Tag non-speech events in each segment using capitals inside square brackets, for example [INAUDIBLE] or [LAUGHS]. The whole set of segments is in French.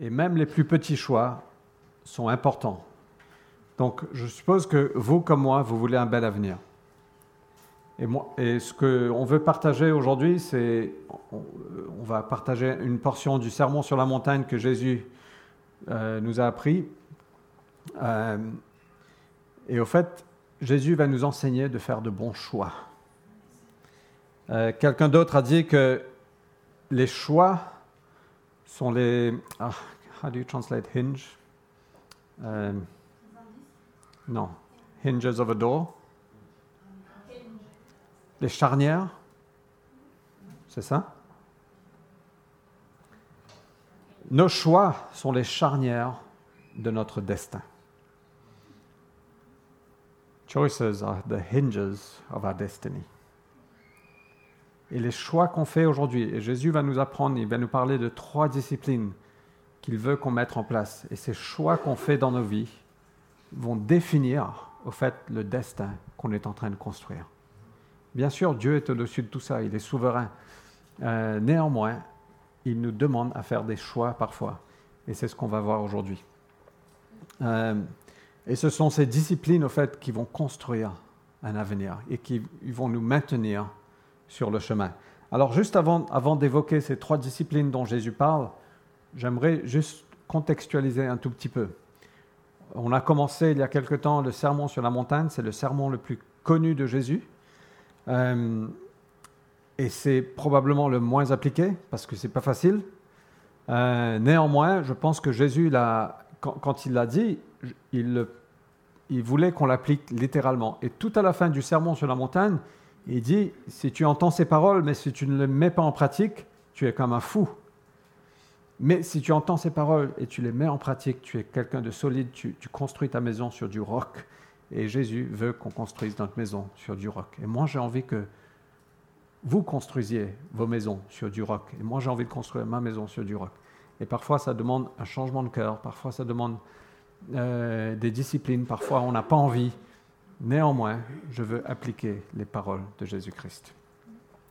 Et même les plus petits choix sont importants. Donc je suppose que vous comme moi, vous voulez un bel avenir. Et, moi, et ce qu'on veut partager aujourd'hui, c'est on, va partager une portion du sermon sur la montagne que Jésus euh, nous a appris. Euh, et au fait, Jésus va nous enseigner de faire de bons choix. Euh, quelqu'un d'autre a dit que les choix sont les. Ah, how do you translate hinge? non. Hinges of a door. Les charnières. C'est ça? Nos choix sont les charnières de notre destin. Choices are the hinges of our destiny. Et les choix qu'on fait aujourd'hui, et Jésus va nous apprendre, il va nous parler de trois disciplines qu'il veut qu'on mette en place. Et ces choix qu'on fait dans nos vies vont définir, au fait, le destin qu'on est en train de construire. Bien sûr, Dieu est au-dessus de tout ça, il est souverain. Euh, néanmoins, il nous demande à faire des choix parfois. Et c'est ce qu'on va voir aujourd'hui. Euh, et ce sont ces disciplines, au fait, qui vont construire un avenir et qui vont nous maintenir sur le chemin. Alors, juste avant, d'évoquer ces trois disciplines dont Jésus parle, j'aimerais juste contextualiser un tout petit peu. On a commencé il y a quelque temps le sermon sur la montagne, c'est le sermon le plus connu de Jésus. Euh, et c'est probablement le moins appliqué parce que c'est pas facile. Euh, néanmoins, je pense que Jésus, quand, il l'a dit, il, il voulait qu'on l'applique littéralement. Et tout à la fin du sermon sur la montagne, il dit, si tu entends ces paroles, mais si tu ne les mets pas en pratique, tu es comme un fou. Mais si tu entends ces paroles et tu les mets en pratique, tu es quelqu'un de solide, tu, construis ta maison sur du roc. Et Jésus veut qu'on construise notre maison sur du roc. Et moi, j'ai envie que vous construisiez vos maisons sur du roc. Et moi, j'ai envie de construire ma maison sur du roc. Et parfois, ça demande un changement de cœur. Parfois, ça demande euh, des disciplines. Parfois, on n'a pas envie. Néanmoins, je veux appliquer les paroles de Jésus-Christ.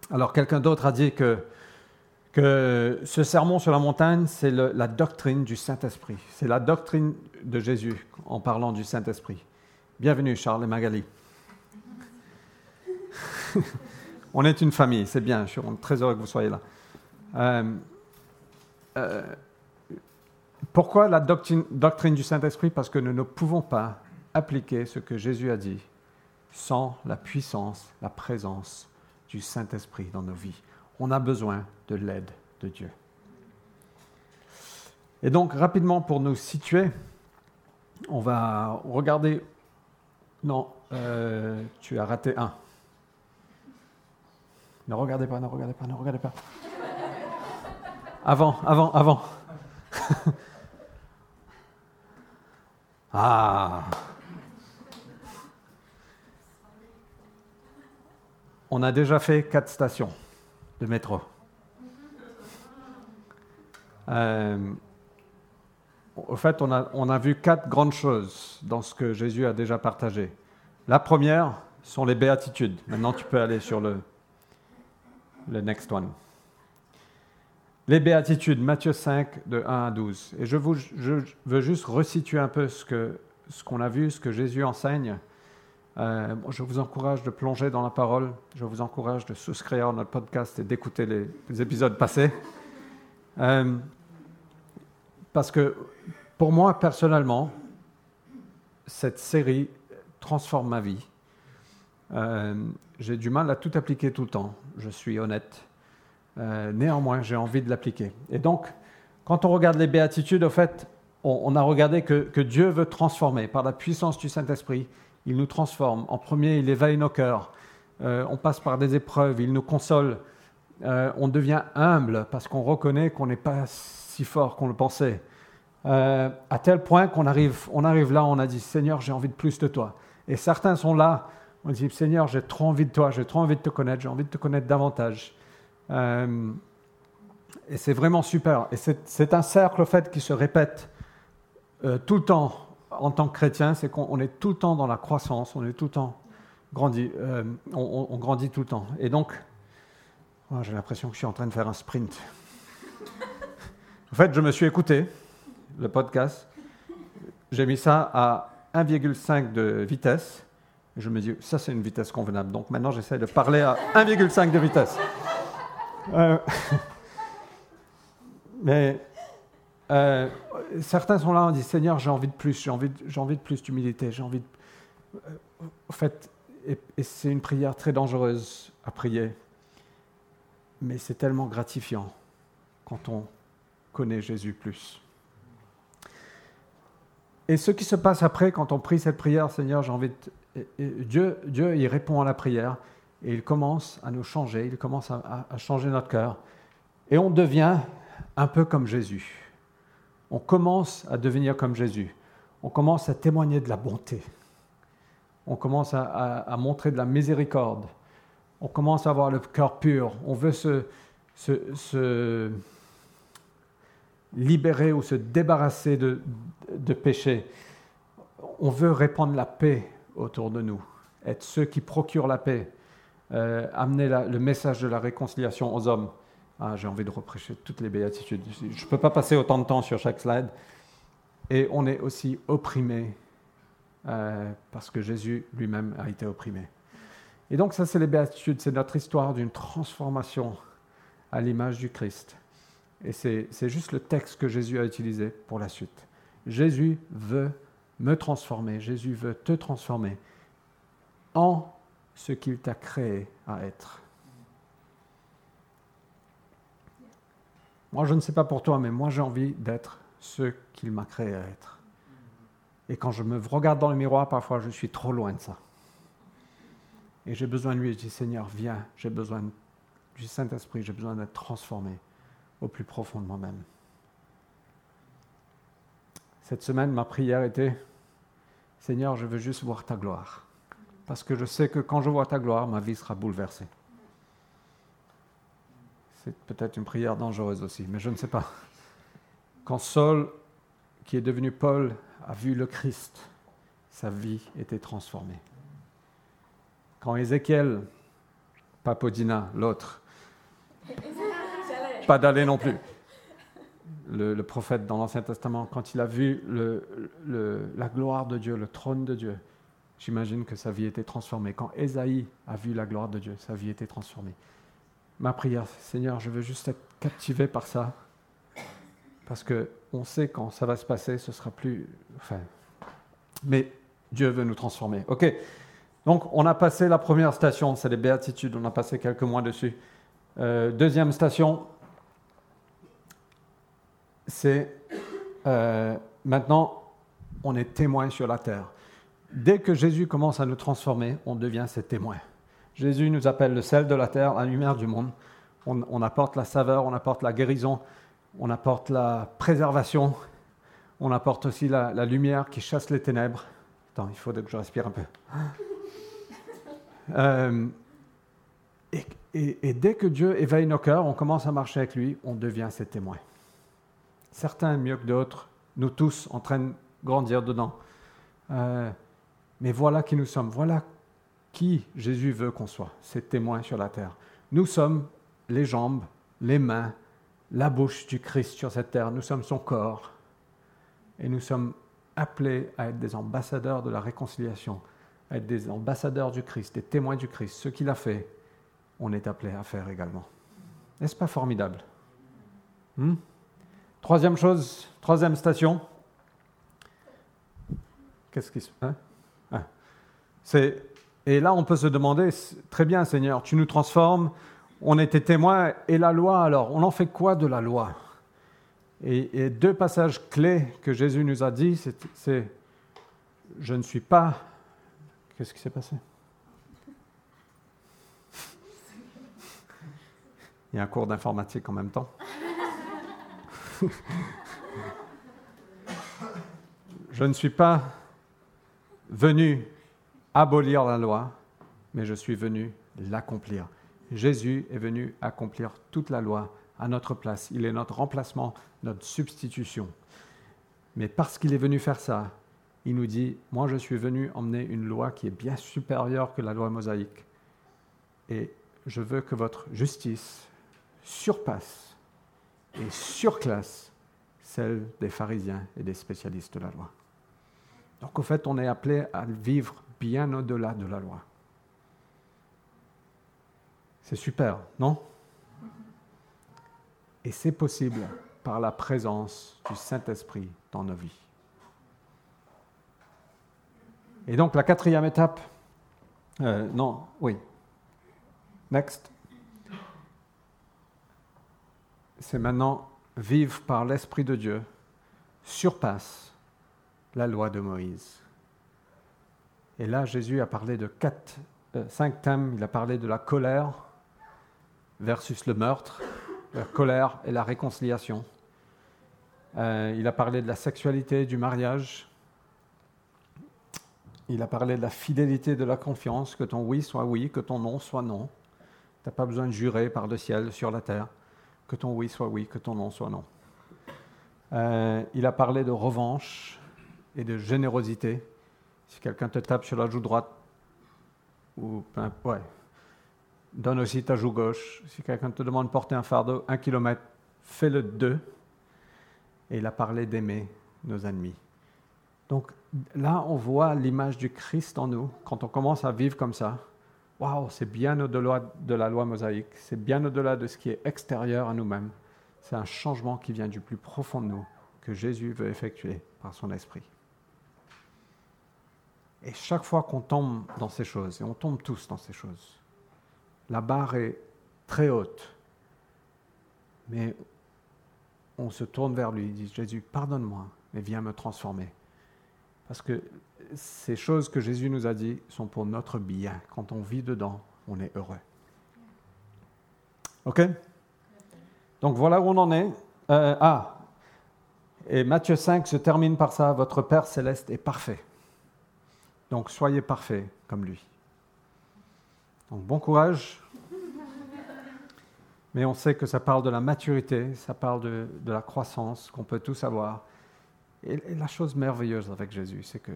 Alors, quelqu'un d'autre a dit que, que ce sermon sur la montagne, c'est la doctrine du Saint-Esprit. C'est la doctrine de Jésus en parlant du Saint-Esprit. Bienvenue, Charles et Magali. [LAUGHS] On est une famille, c'est bien, je suis très heureux que vous soyez là. Euh, euh, pourquoi la doctrine, doctrine du Saint-Esprit? Parce que nous ne pouvons pas appliquer ce que Jésus a dit sans la puissance, la présence du Saint-Esprit dans nos vies. On a besoin de l'aide de Dieu. Et donc, rapidement, pour nous situer, on va regarder... Non, euh, tu as raté un. Ne regardez pas, ne regardez pas, ne regardez pas. Avant, avant, avant. [LAUGHS] ah. On a déjà fait quatre stations de métro. Euh, au fait, on a, on a vu quatre grandes choses dans ce que Jésus a déjà partagé. La première sont les béatitudes. Maintenant, tu peux aller sur le, le next one. Les béatitudes, Matthieu 5, de 1 à 12. Et je, vous, je veux juste resituer un peu ce qu'on ce qu'on a vu, ce que Jésus enseigne. Euh, je vous encourage de plonger dans la parole. Je vous encourage de souscrire à notre podcast et d'écouter les, épisodes passés. Euh, parce que pour moi, personnellement, cette série transforme ma vie. Euh, j'ai du mal à tout appliquer tout le temps, je suis honnête. Néanmoins, j'ai envie de l'appliquer. Et donc, quand on regarde les béatitudes, au fait, on, a regardé que, Dieu veut transformer par la puissance du Saint-Esprit. Il nous transforme. En premier, il éveille nos cœurs. Euh, on passe par des épreuves, il nous console. on devient humble parce qu'on reconnaît qu'on n'est pas si fort qu'on le pensait. à tel point qu'on arrive, on arrive là, on a dit Seigneur, j'ai envie de plus de toi. Et certains sont là on dit, Seigneur, j'ai trop envie de toi, j'ai trop envie de te connaître, j'ai envie de te connaître davantage. Euh, et c'est vraiment super. Et c'est un cercle, au fait, qui se répète euh, tout le temps en tant que chrétien, c'est qu'on est tout le temps dans la croissance, on est tout le temps grandi, euh, on, grandit tout le temps. Et donc, oh, j'ai l'impression que je suis en train de faire un sprint. en fait, je me suis écouté, le podcast. J'ai mis ça à 1,5 de vitesse. je me dis, ça c'est une vitesse convenable. Donc maintenant j'essaie de parler à 1,5 de vitesse. Euh, [LAUGHS] mais euh, certains sont là, on dit, Seigneur, j'ai envie de plus, j'ai envie, envie de plus d'humilité, j'ai envie de... Euh, en fait, et, c'est une prière très dangereuse à prier, mais c'est tellement gratifiant quand on connaît Jésus plus. Et ce qui se passe après, quand on prie cette prière, Seigneur, j'ai envie de... Dieu, Dieu, il répond à la prière et il commence à nous changer, il commence à changer notre cœur. Et on devient un peu comme Jésus. On commence à devenir comme Jésus. On commence à témoigner de la bonté. On commence à, montrer de la miséricorde. On commence à avoir le cœur pur. On veut se, libérer ou se débarrasser de, de péché. On veut répandre la paix autour de nous, être ceux qui procurent la paix, euh, amener le message de la réconciliation aux hommes. Ah, j'ai envie de reprêcher toutes les béatitudes. Je ne peux pas passer autant de temps sur chaque slide. Et on est aussi opprimé euh, parce que Jésus lui-même a été opprimé. Et donc ça, c'est les béatitudes, c'est notre histoire d'une transformation à l'image du Christ. Et c'est juste le texte que Jésus a utilisé pour la suite. Jésus veut me transformer, Jésus veut te transformer en ce qu'il t'a créé à être. Moi, je ne sais pas pour toi, mais moi, j'ai envie d'être ce qu'il m'a créé à être. Et quand je me regarde dans le miroir, parfois, je suis trop loin de ça. Et j'ai besoin de lui. Je dis, Seigneur, viens, j'ai besoin du Saint-Esprit, j'ai besoin d'être transformé au plus profond de moi-même. Cette semaine, ma prière était, Seigneur, je veux juste voir ta gloire. Parce que je sais que quand je vois ta gloire, ma vie sera bouleversée. C'est peut-être une prière dangereuse aussi, mais je ne sais pas. Quand Saul, qui est devenu Paul, a vu le Christ, sa vie était transformée. Quand Ézéchiel, Papodina, l'autre, [LAUGHS] pas d'aller non plus, le, prophète dans l'Ancien Testament, quand il a vu la gloire de Dieu, le trône de Dieu, j'imagine que sa vie était transformée. Quand Ésaïe a vu la gloire de Dieu, sa vie était transformée ma prière, Seigneur, je veux juste être captivé par ça, parce que on sait quand ça va se passer, ce sera plus. Enfin, mais Dieu veut nous transformer. Ok. Donc, on a passé la première station, c'est les béatitudes. On a passé quelques mois dessus. Euh, deuxième station, c'est euh, maintenant, on est témoin sur la terre. Dès que Jésus commence à nous transformer, on devient ses témoins. Jésus nous appelle le sel de la terre, la lumière du monde. On, apporte la saveur, on apporte la guérison, on apporte la préservation, on apporte aussi la, lumière qui chasse les ténèbres. Attends, il faut que je respire un peu. [LAUGHS] Euh, et, dès que Dieu éveille nos cœurs, on commence à marcher avec lui, on devient ses témoins. Certains mieux que d'autres, nous tous en train de grandir dedans. Euh, mais voilà qui nous sommes, voilà qui Jésus veut qu'on soit, ses témoins sur la terre. Nous sommes les jambes, les mains, la bouche du Christ sur cette terre. Nous sommes son corps. Et nous sommes appelés à être des ambassadeurs de la réconciliation, à être des ambassadeurs du Christ, des témoins du Christ. Ce qu'il a fait, on est appelé à faire également. N'est-ce pas formidable? Hmm? Troisième chose, troisième station. Qu'est-ce qui se passe hein? ah. C'est et là, on peut se demander, très bien Seigneur, tu nous transformes, on était témoins, et la loi alors, on en fait quoi de la loi? Et, deux passages clés que Jésus nous a dit, c'est, je ne suis pas... Qu'est-ce qui s'est passé? Il y a un cours d'informatique en même temps. [LAUGHS] je ne suis pas venu abolir la loi, mais je suis venu l'accomplir. Jésus est venu accomplir toute la loi à notre place. Il est notre remplacement, notre substitution. Mais parce qu'il est venu faire ça, il nous dit, moi je suis venu emmener une loi qui est bien supérieure que la loi mosaïque. Et je veux que votre justice surpasse et surclasse celle des pharisiens et des spécialistes de la loi. Donc au fait, on est appelé à vivre bien au-delà de la loi. C'est super, non? Et c'est possible par la présence du Saint-Esprit dans nos vies. Et donc la quatrième étape, euh, non, oui, next, c'est maintenant vivre par l'Esprit de Dieu surpasse la loi de Moïse. Et là, Jésus a parlé de euh, cinq thèmes. Il a parlé de la colère versus le meurtre, la colère et la réconciliation. Euh, il a parlé de la sexualité, du mariage. Il a parlé de la fidélité de la confiance, que ton oui soit oui, que ton non soit non. Tu n'as pas besoin de jurer par le ciel, sur la terre, que ton oui soit oui, que ton non soit non. Euh, il a parlé de revanche et de générosité. Si quelqu'un te tape sur la joue droite, ou ouais, donne aussi ta joue gauche. Si quelqu'un te demande de porter un fardeau, un kilomètre, fais-le deux. Et il a parlé d'aimer nos ennemis. Donc là, on voit l'image du Christ en nous. Quand on commence à vivre comme ça, waouh, c'est bien au-delà de la loi mosaïque, c'est bien au-delà de ce qui est extérieur à nous-mêmes. C'est un changement qui vient du plus profond de nous, que Jésus veut effectuer par son esprit. Et chaque fois qu'on tombe dans ces choses, et on tombe tous dans ces choses, la barre est très haute, mais on se tourne vers lui, et dit Jésus, pardonne-moi, mais viens me transformer. Parce que ces choses que Jésus nous a dit sont pour notre bien. Quand on vit dedans, on est heureux. OK? Donc voilà où on en est. Euh, ah, et Matthieu 5 se termine par ça, votre Père céleste est parfait. Donc soyez parfait comme lui. Donc bon courage. Mais on sait que ça parle de la maturité, ça parle de, de la croissance qu'on peut tous avoir. Et, la chose merveilleuse avec Jésus, c'est que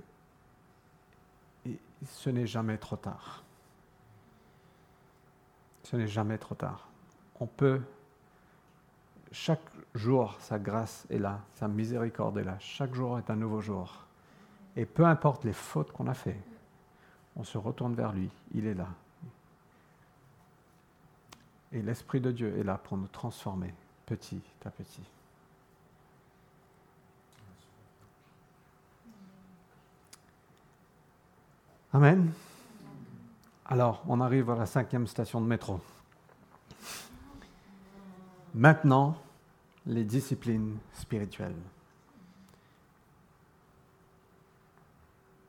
ce n'est jamais trop tard. Ce n'est jamais trop tard. On peut, chaque jour, sa grâce est là, sa miséricorde est là. Chaque jour est un nouveau jour. Et peu importe les fautes qu'on a faites, on se retourne vers lui. Il est là. Et l'Esprit de Dieu est là pour nous transformer petit à petit. Amen. Alors, on arrive à la cinquième station de métro. Maintenant, les disciplines spirituelles.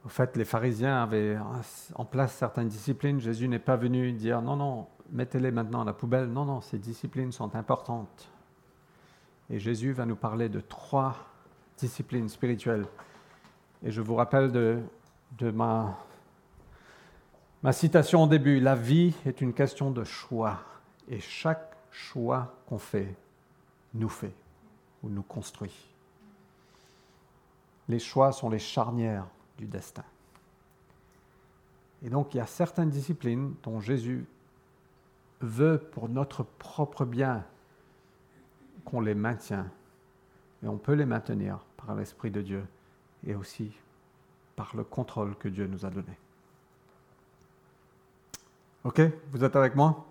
Au fait, les pharisiens avaient en place certaines disciplines. Jésus n'est pas venu dire non, non, mettez-les maintenant à la poubelle. Non, non, ces disciplines sont importantes. Et Jésus va nous parler de trois disciplines spirituelles. Et je vous rappelle de, Ma citation au début, la vie est une question de choix et chaque choix qu'on fait nous fait ou nous construit. Les choix sont les charnières du destin. Et donc il y a certaines disciplines dont Jésus veut pour notre propre bien qu'on les maintient. Et on peut les maintenir par l'Esprit de Dieu et aussi par le contrôle que Dieu nous a donné. OK Vous êtes avec moi?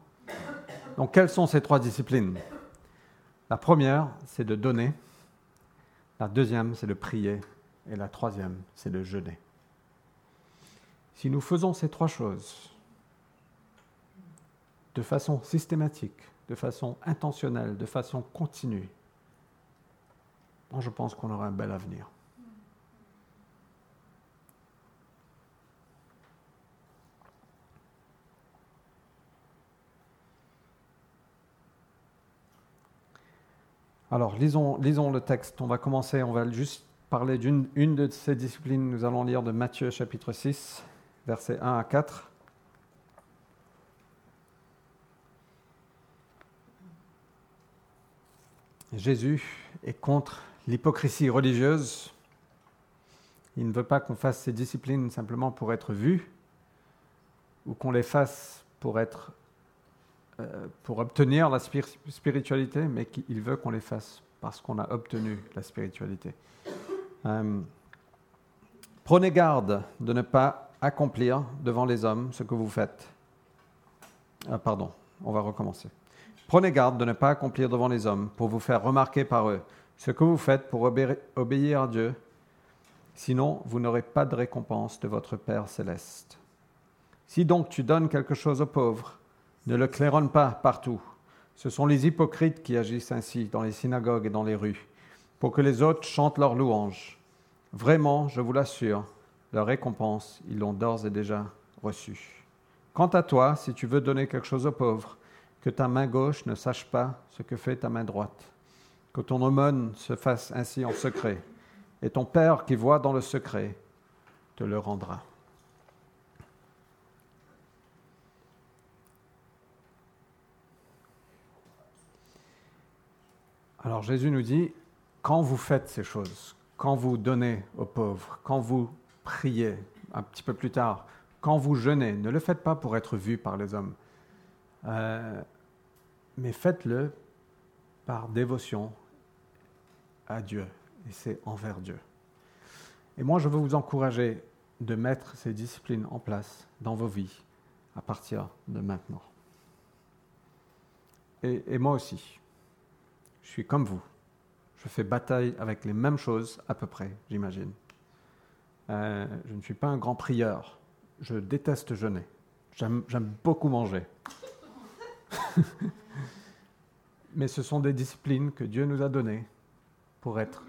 Donc, quelles sont ces trois disciplines? La première, c'est de donner. La deuxième, c'est de prier. Et la troisième, c'est de jeûner. Si nous faisons ces trois choses de façon systématique, de façon intentionnelle, de façon continue, je pense qu'on aura un bel avenir. Alors, lisons, lisons, le texte. On va commencer, on va juste parler d'une une de ces disciplines. Nous allons lire de Matthieu chapitre 6, versets 1 à 4. Jésus est contre l'hypocrisie religieuse. Il ne veut pas qu'on fasse ces disciplines simplement pour être vu ou qu'on les fasse pour être euh, pour obtenir la spiritualité, mais qu'il veut qu'on les fasse parce qu'on a obtenu la spiritualité. Euh, prenez garde de ne pas accomplir devant les hommes ce que vous faites. Ah, pardon, on va recommencer. Prenez garde de ne pas accomplir devant les hommes pour vous faire remarquer par eux ce que vous faites pour obéir à Dieu. Sinon, vous n'aurez pas de récompense de votre Père céleste. Si donc tu donnes quelque chose aux pauvres, ne le claironne pas partout. Ce sont les hypocrites qui agissent ainsi dans les synagogues et dans les rues, pour que les autres chantent leurs louanges. Vraiment, je vous l'assure, leur récompense, ils l'ont d'ores et déjà reçue. Quant à toi, si tu veux donner quelque chose aux pauvres, que ta main gauche ne sache pas ce que fait ta main droite. Que ton aumône se fasse ainsi en secret, et ton Père qui voit dans le secret te le rendra. Alors Jésus nous dit, quand vous faites ces choses, quand vous donnez aux pauvres, quand vous priez, un petit peu plus tard, quand vous jeûnez, ne le faites pas pour être vu par les hommes, euh, mais faites-le par dévotion à Dieu, et c'est envers Dieu. Et moi, je veux vous encourager de mettre ces disciplines en place dans vos vies à partir de maintenant. et moi aussi. Je suis comme vous. Je fais bataille avec les mêmes choses à peu près, j'imagine. Euh, je ne suis pas un grand prieur. Je déteste jeûner. J'aime beaucoup manger. [LAUGHS] Mais ce sont des disciplines que Dieu nous a données pour être,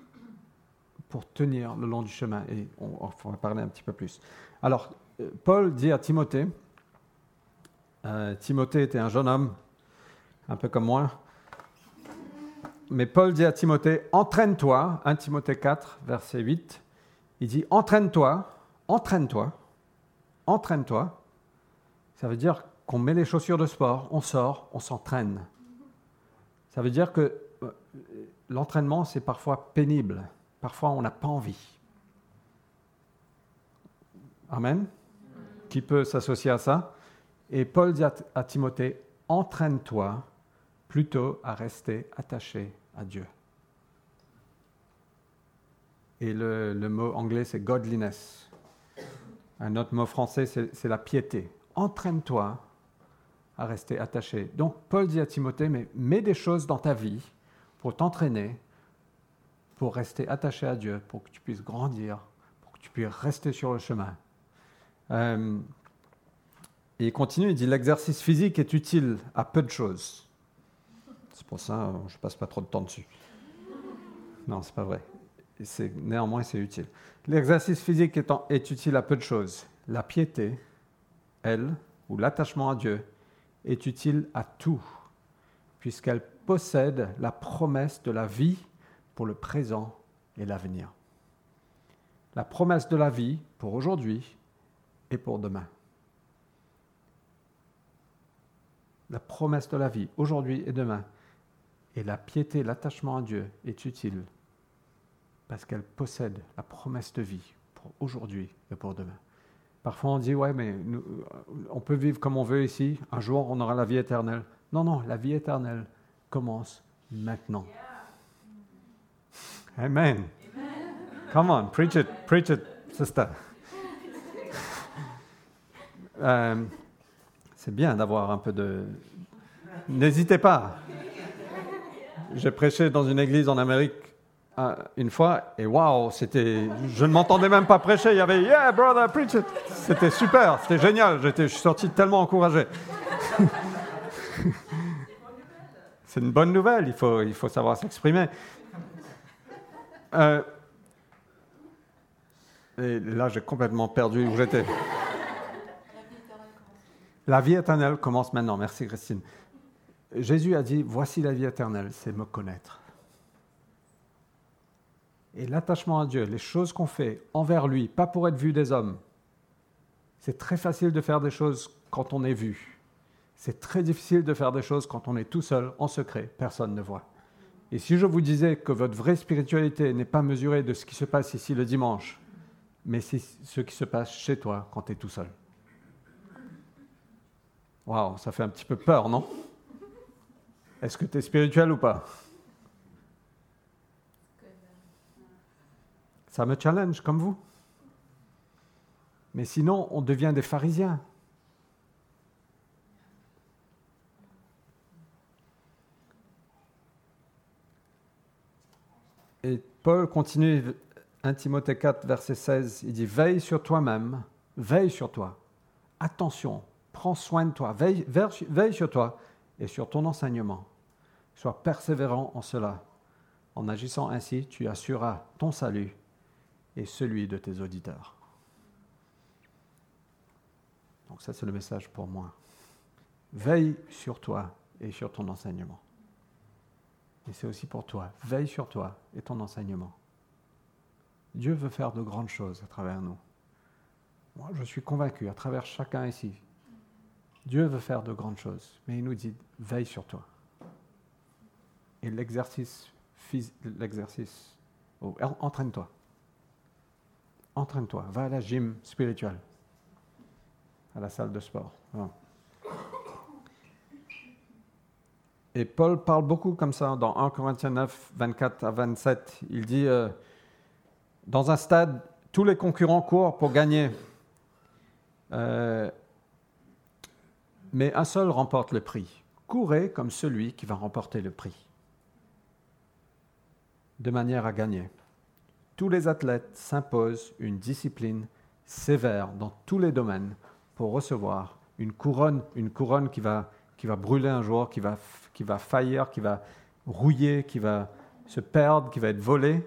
pour tenir le long du chemin. Et on, va parler un petit peu plus. Alors, euh, Paul dit à Timothée, euh, Timothée était un jeune homme, un peu comme moi, mais Paul dit à Timothée, entraîne-toi, 1 Timothée 4, verset 8, il dit, entraîne-toi, entraîne-toi, entraîne-toi. Ça veut dire qu'on met les chaussures de sport, on sort, on s'entraîne. Ça veut dire que euh, l'entraînement, c'est parfois pénible, parfois on n'a pas envie. Amen. Qui peut s'associer à ça? Et Paul dit à Timothée, entraîne-toi plutôt à rester attaché à Dieu. Et le, mot anglais, c'est godliness. Un autre mot français, c'est la piété. Entraîne-toi à rester attaché. Donc Paul dit à Timothée, mais mets des choses dans ta vie pour t'entraîner, pour rester attaché à Dieu, pour que tu puisses grandir, pour que tu puisses rester sur le chemin. Euh, et il continue, il dit, l'exercice physique est utile à peu de choses c'est pour ça que je ne passe pas trop de temps dessus. Non, c'est pas vrai. Néanmoins, c'est utile. L'exercice physique étant, est utile à peu de choses. La piété, elle, ou l'attachement à Dieu, est utile à tout, puisqu'elle possède la promesse de la vie pour le présent et l'avenir. La promesse de la vie pour aujourd'hui et pour demain. La promesse de la vie aujourd'hui et demain. Et la piété, l'attachement à Dieu est utile parce qu'elle possède la promesse de vie pour aujourd'hui et pour demain. Parfois on dit, ouais, mais on peut vivre comme on veut ici, un jour on aura la vie éternelle. Non, non, la vie éternelle commence maintenant. Amen. Come on, preach it, preach it, sister. Euh, c'est bien d'avoir un peu de... N'hésitez pas. J'ai prêché dans une église en Amérique une fois et waouh, c'était, je ne m'entendais même pas prêcher. Il y avait Yeah, brother, preach it. C'était super, c'était génial. J'étais, je suis sorti tellement encouragé. [LAUGHS] C'est une bonne nouvelle. Il faut, il faut savoir s'exprimer. Euh, et là, j'ai complètement perdu où j'étais. La vie éternelle commence maintenant. Merci, Christine. Jésus a dit, voici la vie éternelle, c'est me connaître. Et l'attachement à Dieu, les choses qu'on fait envers lui, pas pour être vu des hommes. C'est très facile de faire des choses quand on est vu. C'est très difficile de faire des choses quand on est tout seul, en secret, personne ne voit. Et si je vous disais que votre vraie spiritualité n'est pas mesurée de ce qui se passe ici le dimanche, mais c'est ce qui se passe chez toi quand tu es tout seul. Waouh, ça fait un petit peu peur, non? Est-ce que tu es spirituel ou pas? Ça me challenge comme vous. Mais sinon, on devient des pharisiens. Et Paul continue, 1 Timothée 4, verset 16, il dit, veille sur toi-même, veille sur toi. Attention, prends soin de toi, veille, veille sur toi et sur ton enseignement. Sois persévérant en cela. En agissant ainsi, tu assureras ton salut et celui de tes auditeurs. Donc ça, c'est le message pour moi. Veille sur toi et sur ton enseignement. Et c'est aussi pour toi. Veille sur toi et ton enseignement. Dieu veut faire de grandes choses à travers nous. Moi, je suis convaincu, à travers chacun ici, Dieu veut faire de grandes choses, mais il nous dit, veille sur toi. Et l'exercice, l'exercice, oh, entraîne-toi. Entraîne-toi, va à la gym spirituelle, à la salle de sport. Et Paul parle beaucoup comme ça dans 1 Corinthiens 9, 24 à 27. Il dit, euh, dans un stade, tous les concurrents courent pour gagner. Euh, mais un seul remporte le prix. Courez comme celui qui va remporter le prix, de manière à gagner. Tous les athlètes s'imposent une discipline sévère dans tous les domaines pour recevoir une couronne, une couronne qui va, qui va brûler un jour, qui va faillir, qui va rouiller, qui va se perdre, qui va être volé.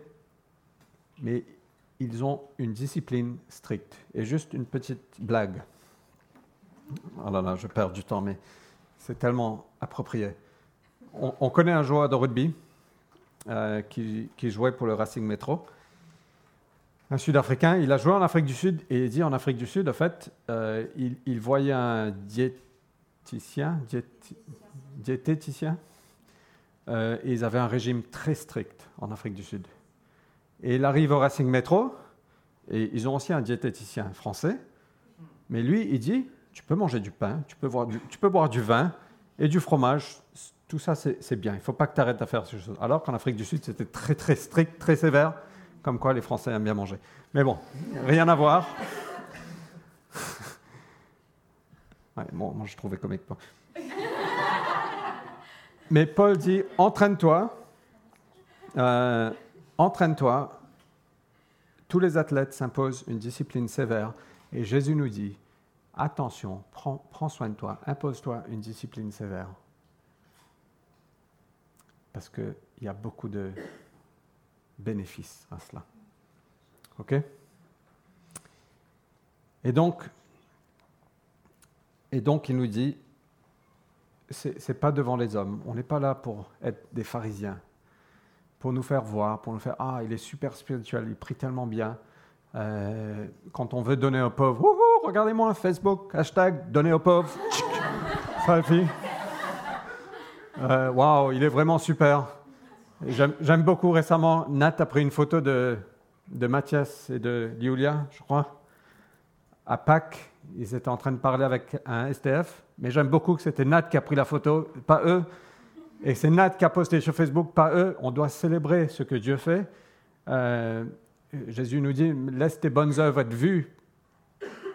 Mais ils ont une discipline stricte. Et juste une petite blague. Oh là là, je perds du temps, mais c'est tellement approprié. On, connaît un joueur de rugby euh, qui, jouait pour le Racing Metro. Un Sud-Africain, il a joué en Afrique du Sud et il dit en Afrique du Sud, en fait, euh, il, voyait un diététicien. Euh, et ils avaient un régime très strict en Afrique du Sud. Et il arrive au Racing Metro, et ils ont aussi un diététicien français. Mais lui, il dit, tu peux manger du pain, tu peux, boire du, tu peux boire du vin et du fromage. Tout ça, c'est bien. Il ne faut pas que tu arrêtes à faire ces choses. Alors qu'en Afrique du Sud, c'était très, très strict, très sévère, comme quoi les Français aiment bien manger. Mais bon, rien à voir. [LAUGHS] bon, moi, je trouvais comique. Mais Paul dit, entraîne-toi, euh, entraîne-toi. Tous les athlètes s'imposent une discipline sévère. Et Jésus nous dit, attention, prends, soin de toi, impose-toi une discipline sévère. Parce qu'il y a beaucoup de bénéfices à cela. OK? Et donc, et donc il nous dit, ce n'est pas devant les hommes. On n'est pas là pour être des pharisiens, pour nous faire voir, pour nous faire Ah, il est super spirituel, il prie tellement bien. Euh, quand on veut donner aux pauvres, regardez-moi Facebook, hashtag donner aux pauvres, [LAUGHS] selfie. Euh, waouh, il est vraiment super. J'aime beaucoup récemment, Nat a pris une photo de, de Mathias et de Julia, je crois, à Pâques. Ils étaient en train de parler avec un STF mais j'aime beaucoup que c'était Nat qui a pris la photo, pas eux. Et c'est Nat qui a posté sur Facebook, pas eux. On doit célébrer ce que Dieu fait. Euh, Jésus nous dit, laisse tes bonnes œuvres être vues.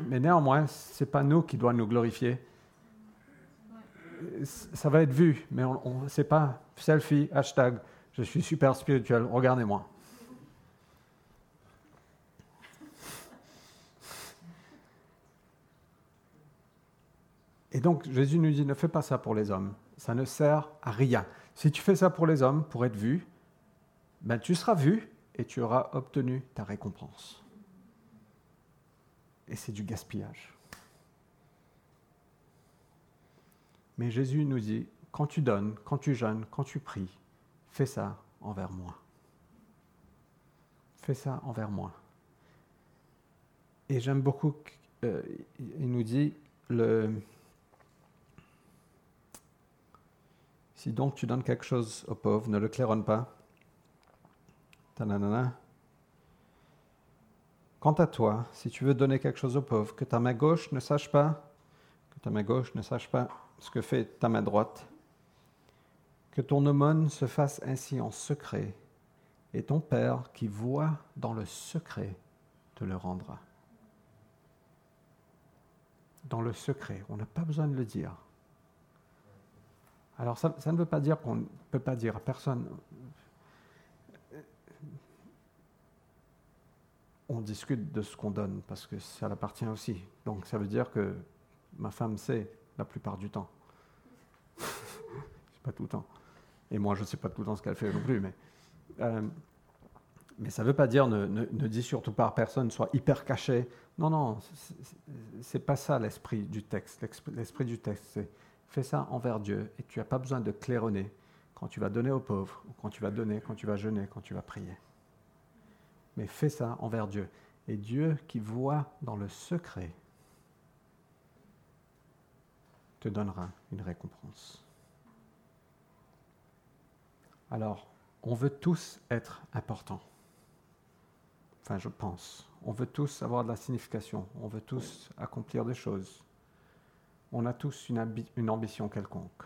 Mais néanmoins, ce n'est pas nous qui doit nous glorifier. Ça va être vu, mais on ne pas. Selfie, hashtag, je suis super spirituel, regardez-moi. Et donc Jésus nous dit, ne fais pas ça pour les hommes, ça ne sert à rien. Si tu fais ça pour les hommes, pour être vu, ben tu seras vu et tu auras obtenu ta récompense. Et c'est du gaspillage. Mais Jésus nous dit, quand tu donnes, quand tu jeûnes, quand tu pries, fais ça envers moi. Fais ça envers moi. Et j'aime beaucoup, euh, il nous dit, Si donc tu donnes quelque chose aux pauvres, ne le claironne pas. Quant à toi, si tu veux donner quelque chose aux pauvres, que ta main gauche ne sache pas, que ta main gauche ne sache pas ce que fait ta main droite, que ton aumône se fasse ainsi en secret, et ton Père qui voit dans le secret te le rendra. Dans le secret, on n'a pas besoin de le dire. Alors ça, ça ne veut pas dire qu'on ne peut pas dire à personne, on discute de ce qu'on donne parce que ça l'appartient aussi. Donc ça veut dire que ma femme sait la plupart du temps. [LAUGHS] pas tout le temps. Et moi, je ne sais pas tout le temps ce qu'elle fait non plus. Mais, euh, mais ça ne veut pas dire ne, dis surtout pas à personne, sois hyper caché. Non, non, c'est pas ça l'esprit du texte. L'esprit du texte, c'est fais ça envers Dieu et tu n'as pas besoin de claironner quand tu vas donner aux pauvres, quand tu vas donner, quand tu vas jeûner, quand tu vas prier mais fais ça envers Dieu. Et Dieu qui voit dans le secret te donnera une récompense. Alors, on veut tous être importants. Enfin, je pense. On veut tous avoir de la signification. On veut tous accomplir des choses. On a tous une, une ambition quelconque.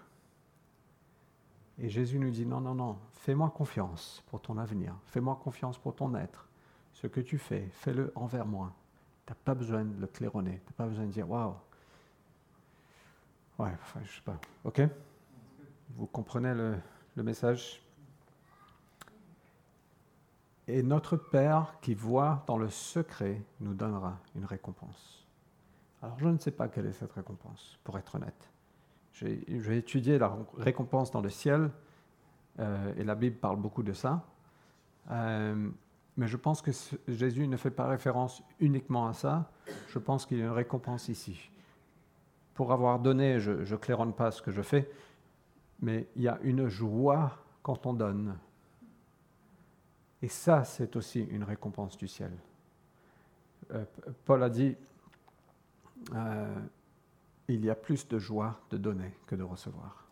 Et Jésus nous dit, non, non, non, fais-moi confiance pour ton avenir. Fais-moi confiance pour ton être ce que tu fais, fais-le envers moi. Tu n'as pas besoin de le claironner. Tu n'as pas besoin de dire Waouh Ouais, enfin, je sais pas. Ok? Vous comprenez le, message? Et notre Père qui voit dans le secret nous donnera une récompense. Alors je ne sais pas quelle est cette récompense, pour être honnête. J'ai étudié la récompense dans le ciel, euh, et la Bible parle beaucoup de ça. Euh, mais je pense que Jésus ne fait pas référence uniquement à ça. Je pense qu'il y a une récompense ici. Pour avoir donné, je ne claironne pas ce que je fais, mais il y a une joie quand on donne. Et ça, c'est aussi une récompense du ciel. Euh, Paul a dit, euh, il y a plus de joie de donner que de recevoir.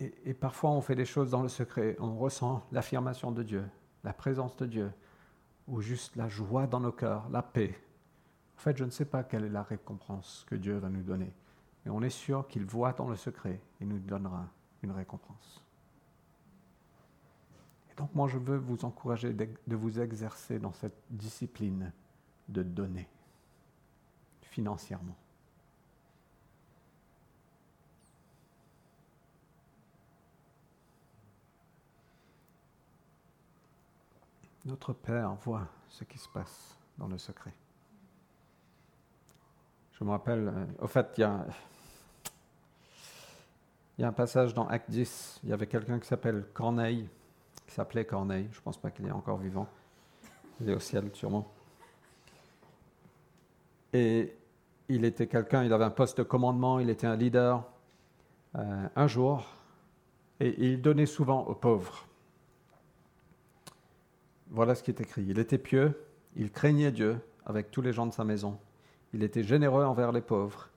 Et, parfois, on fait des choses dans le secret. On ressent l'affirmation de Dieu, la présence de Dieu, ou juste la joie dans nos cœurs, la paix. En fait, je ne sais pas quelle est la récompense que Dieu va nous donner, mais on est sûr qu'il voit dans le secret et nous donnera une récompense. Et donc, moi, je veux vous encourager de vous exercer dans cette discipline de donner financièrement. Notre Père voit ce qui se passe dans le secret. Je me rappelle, euh, au fait, il y a, un passage dans Acte 10, il y avait quelqu'un qui s'appelle Corneille, qui s'appelait Corneille, je ne pense pas qu'il est encore vivant, il est au ciel sûrement. Et il était quelqu'un, il avait un poste de commandement, il était un leader. Euh, un jour, et il donnait souvent aux pauvres. Voilà ce qui est écrit. Il était pieux, il craignait Dieu avec tous les gens de sa maison. Il était généreux envers les pauvres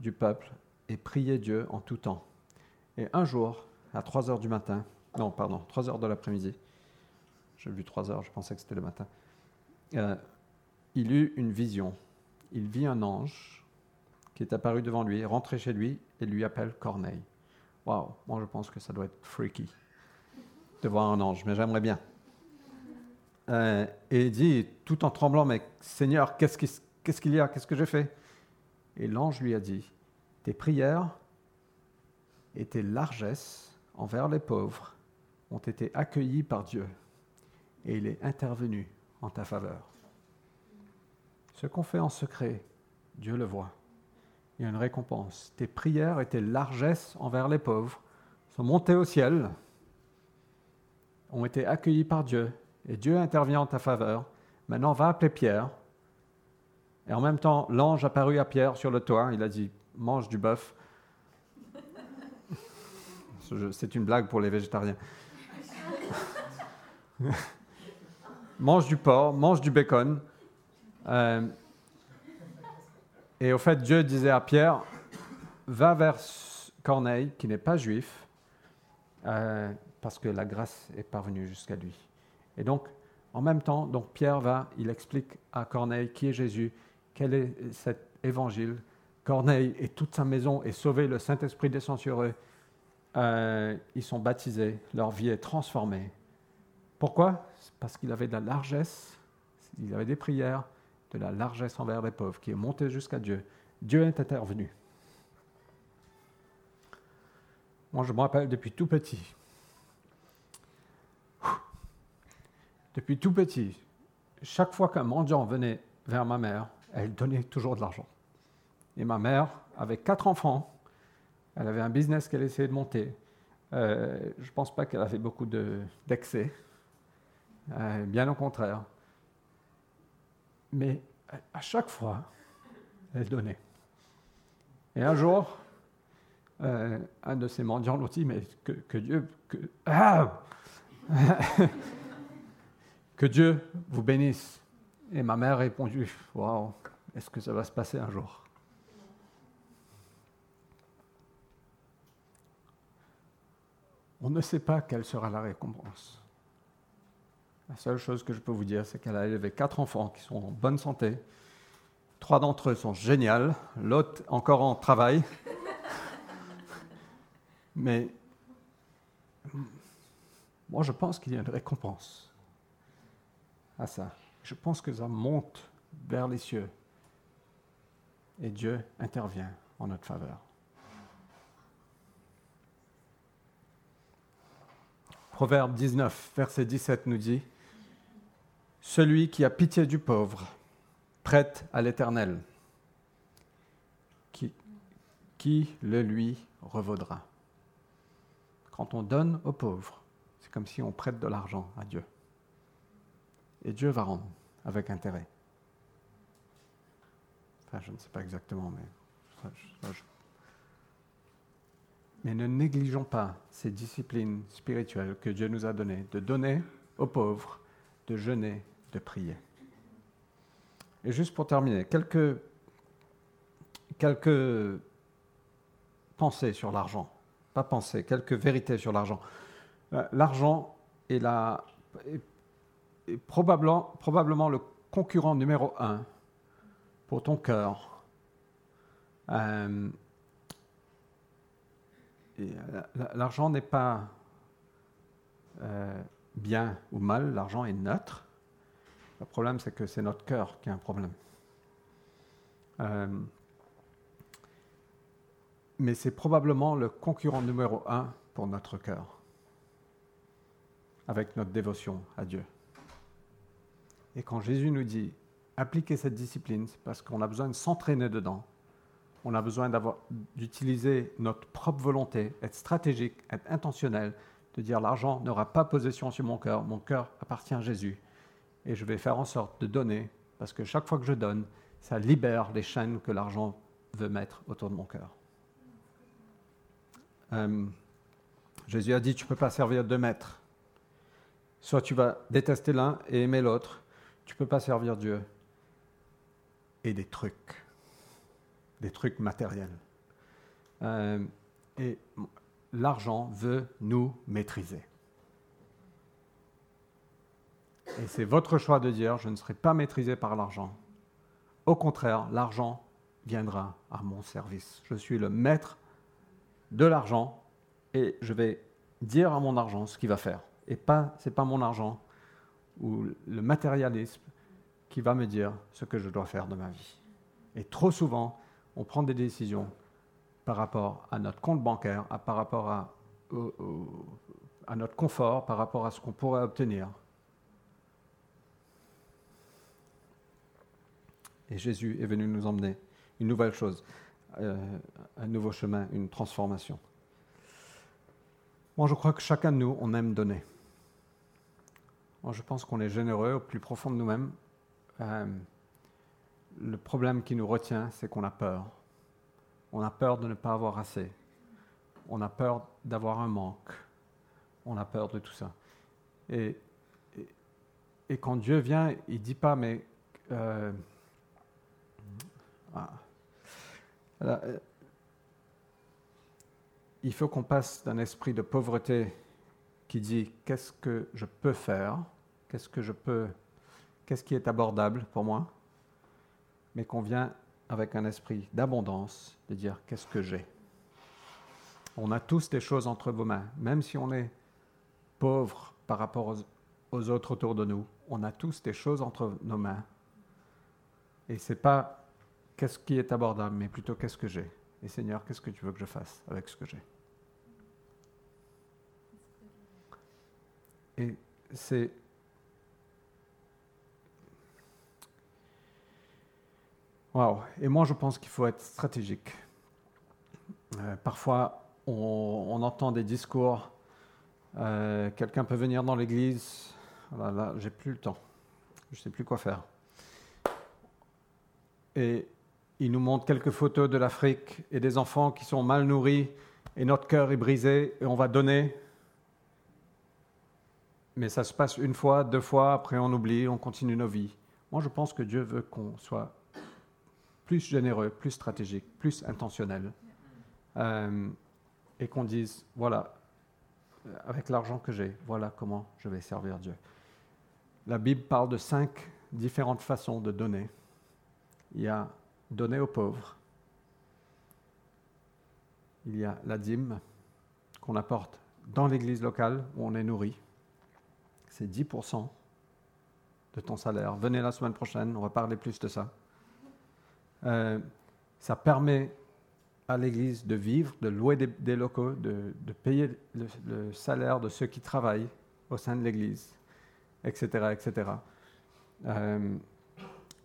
du peuple et priait Dieu en tout temps. Et un jour, à 3 heures du matin, non, pardon, 3 heures de l'après-midi, j'ai vu 3 heures, je pensais que c'était le matin, euh, il eut une vision. Il vit un ange qui est apparu devant lui, rentré chez lui et lui appelle Corneille. Waouh, moi je pense que ça doit être freaky de voir un ange, mais j'aimerais bien. Euh, et dit, tout en tremblant, mais Seigneur, qu'est-ce qu'il y a? Qu'est-ce que j'ai fait? Et l'ange lui a dit, tes prières et tes largesses envers les pauvres ont été accueillies par Dieu, et il est intervenu en ta faveur. Ce qu'on fait en secret, Dieu le voit. Il y a une récompense. Tes prières et tes largesses envers les pauvres sont montées au ciel, ont été accueillies par Dieu, et Dieu intervient en ta faveur. Maintenant, va appeler Pierre. Et en même temps, l'ange apparut à Pierre sur le toit. Il a dit Mange du bœuf. [LAUGHS] C'est une blague pour les végétariens. [LAUGHS] mange du porc, mange du bacon. Euh, et au fait, Dieu disait à Pierre Va vers Corneille, qui n'est pas juif, euh, parce que la grâce est parvenue jusqu'à lui. Et donc, en même temps, donc Pierre va, il explique à Corneille qui est Jésus, quel est cet évangile, Corneille et toute sa maison est sauvé, le Saint-Esprit descend sur eux. Euh, ils sont baptisés, leur vie est transformée. Pourquoi? Parce qu'il avait de la largesse, il avait des prières, de la largesse envers les pauvres, qui est monté jusqu'à Dieu. Dieu est intervenu. Moi, je me rappelle depuis tout petit. Depuis tout petit, chaque fois qu'un mendiant venait vers ma mère, elle donnait toujours de l'argent. Et ma mère avait quatre enfants. Elle avait un business qu'elle essayait de monter. Euh, je ne pense pas qu'elle avait beaucoup d'excès. Euh, bien au contraire. Mais à chaque fois, elle donnait. Et un jour, euh, un de ces mendiants nous dit, mais que, Dieu... Ah que Dieu vous bénisse. Et ma mère a répondu, waouh, est-ce que ça va se passer un jour? On ne sait pas quelle sera la récompense. La seule chose que je peux vous dire, c'est qu'elle a élevé quatre enfants qui sont en bonne santé. Trois d'entre eux sont géniaux, l'autre encore en travail. [LAUGHS] Mais moi, je pense qu'il y a une récompense à ça. Je pense que ça monte vers les cieux et Dieu intervient en notre faveur. Proverbe 19, verset 17 nous dit, Celui qui a pitié du pauvre prête à l'Éternel, qui, qui le lui revaudra. Quand on donne aux pauvres, c'est comme si on prête de l'argent à Dieu. Et Dieu va rendre avec intérêt. Enfin, je ne sais pas exactement, mais mais ne négligeons pas ces disciplines spirituelles que Dieu nous a données, de donner aux pauvres, de jeûner, de prier. Et juste pour terminer, quelques, quelques pensées sur l'argent. Pas pensées, quelques vérités sur l'argent. Euh, l'argent est, probablement, le concurrent numéro un pour ton cœur. Euh, euh, l'argent n'est pas euh, bien ou mal, l'argent est neutre. Le problème, c'est que c'est notre cœur qui a un problème. Mais c'est probablement le concurrent numéro un pour notre cœur, avec notre dévotion à Dieu. Et quand Jésus nous dit appliquer cette discipline, c'est parce qu'on a besoin de s'entraîner dedans on a besoin d'utiliser notre propre volonté, être stratégique, être intentionnel, de dire l'argent n'aura pas possession sur mon cœur, mon cœur appartient à Jésus. Et je vais faire en sorte de donner, parce que chaque fois que je donne, ça libère les chaînes que l'argent veut mettre autour de mon cœur. Euh, Jésus a dit, tu ne peux pas servir deux maîtres. Soit tu vas détester l'un et aimer l'autre, tu ne peux pas servir Dieu et des trucs des trucs matériels. Euh, et l'argent veut nous maîtriser. Et c'est votre choix de dire, je ne serai pas maîtrisé par l'argent. Au contraire, l'argent viendra à mon service. Je suis le maître de l'argent et je vais dire à mon argent ce qu'il va faire. Et pas, c'est pas mon argent ou le matérialisme qui va me dire ce que je dois faire de ma vie. Et trop souvent, on prend des décisions par rapport à notre compte bancaire, par rapport à, à notre confort, par rapport à ce qu'on pourrait obtenir. Et Jésus est venu nous emmener une nouvelle chose, euh, un nouveau chemin, une transformation. Moi, je crois que chacun de nous, on aime donner. Je pense qu'on est généreux au plus profond de nous-mêmes. Euh, le problème qui nous retient, c'est qu'on a peur. On a peur de ne pas avoir assez. On a peur d'avoir un manque. On a peur de tout ça. Et, et, quand Dieu vient, il ne dit pas, mais... Euh, ah, euh, il faut qu'on passe d'un esprit de pauvreté qui dit qu'est-ce que je peux faire, qu'est-ce que je peux, qu'est-ce qui est abordable pour moi, mais qu'on vient avec un esprit d'abondance, de dire qu'est-ce que j'ai? On a tous des choses entre vos mains, même si on est pauvre par rapport aux, autres autour de nous, on a tous des choses entre nos mains. Et c'est pas qu'est-ce qui est abordable, mais plutôt qu'est-ce que j'ai. Et Seigneur, qu'est-ce que tu veux que je fasse avec ce que j'ai? Et c'est Waouh Et moi, je pense qu'il faut être stratégique. Euh, parfois, on, entend des discours. Euh, quelqu'un peut venir dans l'église. Là, là j'ai plus le temps. Je ne sais plus quoi faire. Et il nous montre quelques photos de l'Afrique et des enfants qui sont mal nourris et notre cœur est brisé et on va donner. Mais ça se passe une fois, deux fois, après on oublie, on continue nos vies. Moi, je pense que Dieu veut qu'on soit plus généreux, plus stratégique, plus intentionnel. Euh, et qu'on dise, voilà, avec l'argent que j'ai, voilà comment je vais servir Dieu. La Bible parle de cinq différentes façons de donner. Il y a donner aux pauvres. Il y a la dîme qu'on apporte dans l'église locale où on est nourri. C'est 10% de ton salaire. Venez la semaine prochaine, on va parler plus de ça. Euh, ça permet à l'Église de vivre, de louer des, locaux, de, payer le, salaire de ceux qui travaillent au sein de l'Église, etc. etc. Euh,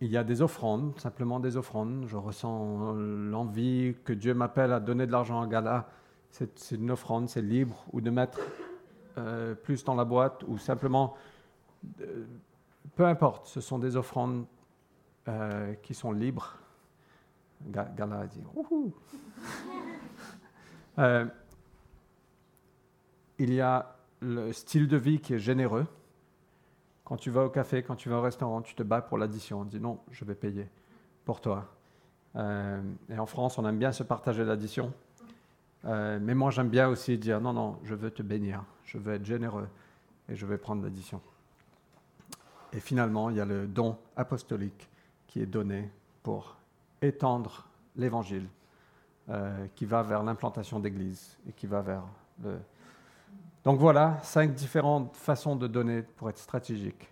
il y a des offrandes, simplement des offrandes. Je ressens l'envie que Dieu m'appelle à donner de l'argent à Gala. C'est une offrande, c'est libre, ou de mettre euh, plus dans la boîte, ou simplement, peu importe, ce sont des offrandes qui sont libres Gala a dit euh, il y a le style de vie qui est généreux. Quand tu vas au café, quand tu vas au restaurant, tu te bats pour l'addition. On dit non, je vais payer pour toi. Euh, et en France, on aime bien se partager l'addition. Euh, mais moi, j'aime bien aussi dire non, non, je veux te bénir, je veux être généreux et je vais prendre l'addition. Et finalement, il y a le don apostolique qui est donné pour étendre l'évangile euh, qui va vers l'implantation d'église et qui va vers le. Donc voilà, cinq différentes façons de donner pour être stratégique.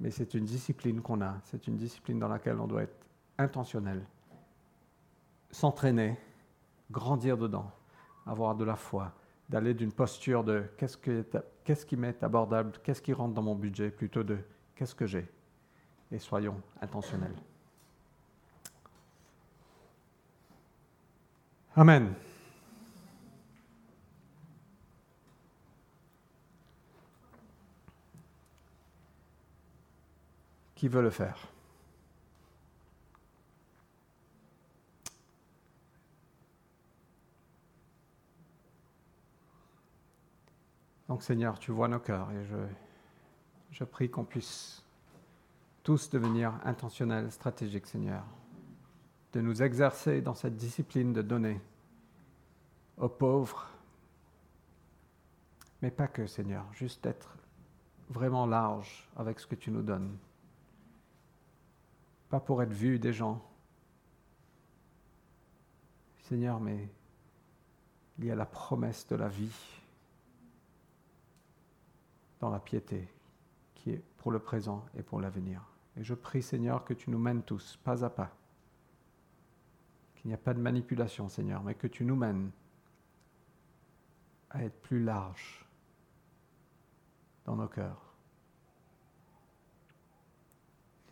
Mais c'est une discipline qu'on a, c'est une discipline dans laquelle on doit être intentionnel, s'entraîner, grandir dedans, avoir de la foi, d'aller d'une posture de qu'est-ce, qu'est-ce qui m'est abordable, qu'est-ce qui rentre dans mon budget, plutôt de qu'est-ce que j'ai? Et soyons intentionnels. Amen. Qui veut le faire? Donc Seigneur, tu vois nos cœurs et je, je prie qu'on puisse tous devenir intentionnels, stratégiques, Seigneur de nous exercer dans cette discipline de donner aux pauvres, mais pas que, Seigneur, juste être vraiment large avec ce que tu nous donnes. Pas pour être vu des gens, Seigneur, mais il y a la promesse de la vie dans la piété qui est pour le présent et pour l'avenir. Et je prie, Seigneur, que tu nous mènes tous, pas à pas, il n'y a pas de manipulation, Seigneur, mais que tu nous mènes à être plus large dans nos cœurs.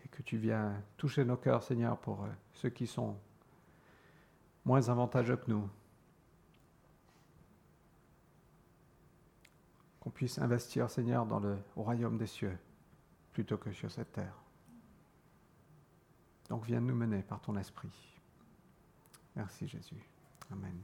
Et que tu viens toucher nos cœurs, Seigneur, pour euh, ceux qui sont moins avantageux que nous. Qu'on puisse investir, Seigneur, dans le royaume des cieux plutôt que sur cette terre. Donc viens nous mener par ton esprit. Merci Jésus. Amen.